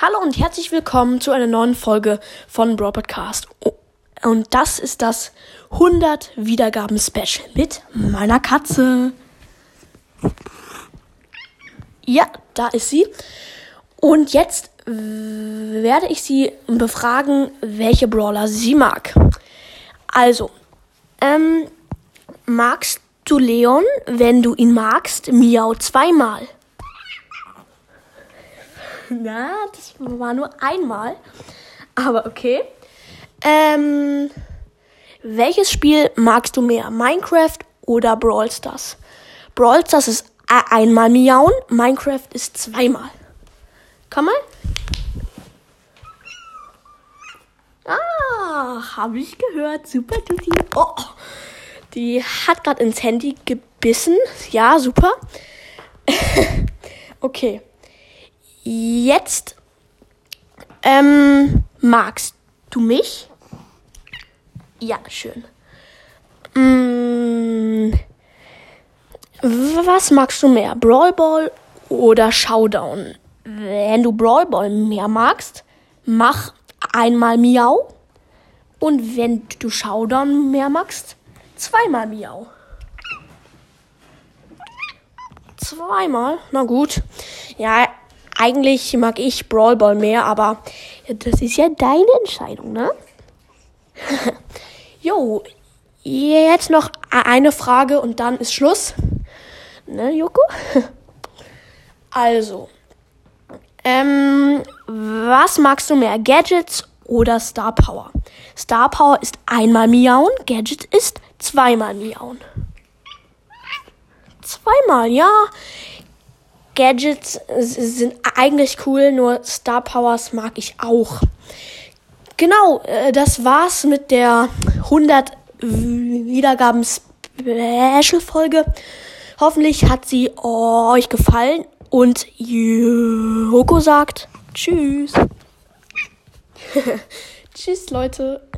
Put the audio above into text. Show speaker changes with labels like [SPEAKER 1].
[SPEAKER 1] Hallo und herzlich willkommen zu einer neuen Folge von Brawl Podcast. Oh, und das ist das 100 Wiedergaben Special mit meiner Katze. Ja, da ist sie. Und jetzt werde ich sie befragen, welche Brawler sie mag. Also, ähm, magst du Leon? Wenn du ihn magst, miau zweimal. Na, das war nur einmal. Aber okay. Ähm, welches Spiel magst du mehr? Minecraft oder Brawl Stars? Brawl Stars ist einmal miauen, Minecraft ist zweimal. Komm mal. Ah, habe ich gehört. Super, Tuti. Oh, die hat gerade ins Handy gebissen. Ja, super. okay. Jetzt ähm, magst du mich? Ja, schön. Mm, was magst du mehr? Brawl Ball oder Showdown? Wenn du Brawl Ball mehr magst, mach einmal Miau. Und wenn du Showdown mehr magst, zweimal Miau. Zweimal? Na gut. Ja, eigentlich mag ich Brawl Ball mehr, aber das ist ja deine Entscheidung, ne? jo, jetzt noch eine Frage und dann ist Schluss. Ne, Joko? also, ähm, was magst du mehr, Gadgets oder Star Power? Star Power ist einmal miauen, Gadget ist zweimal miauen. Zweimal, ja. Gadgets sind eigentlich cool, nur Star Powers mag ich auch. Genau, äh, das war's mit der 100 Wiedergaben Special Folge. Hoffentlich hat sie euch gefallen und Joko sagt Tschüss. Tschüss, Leute.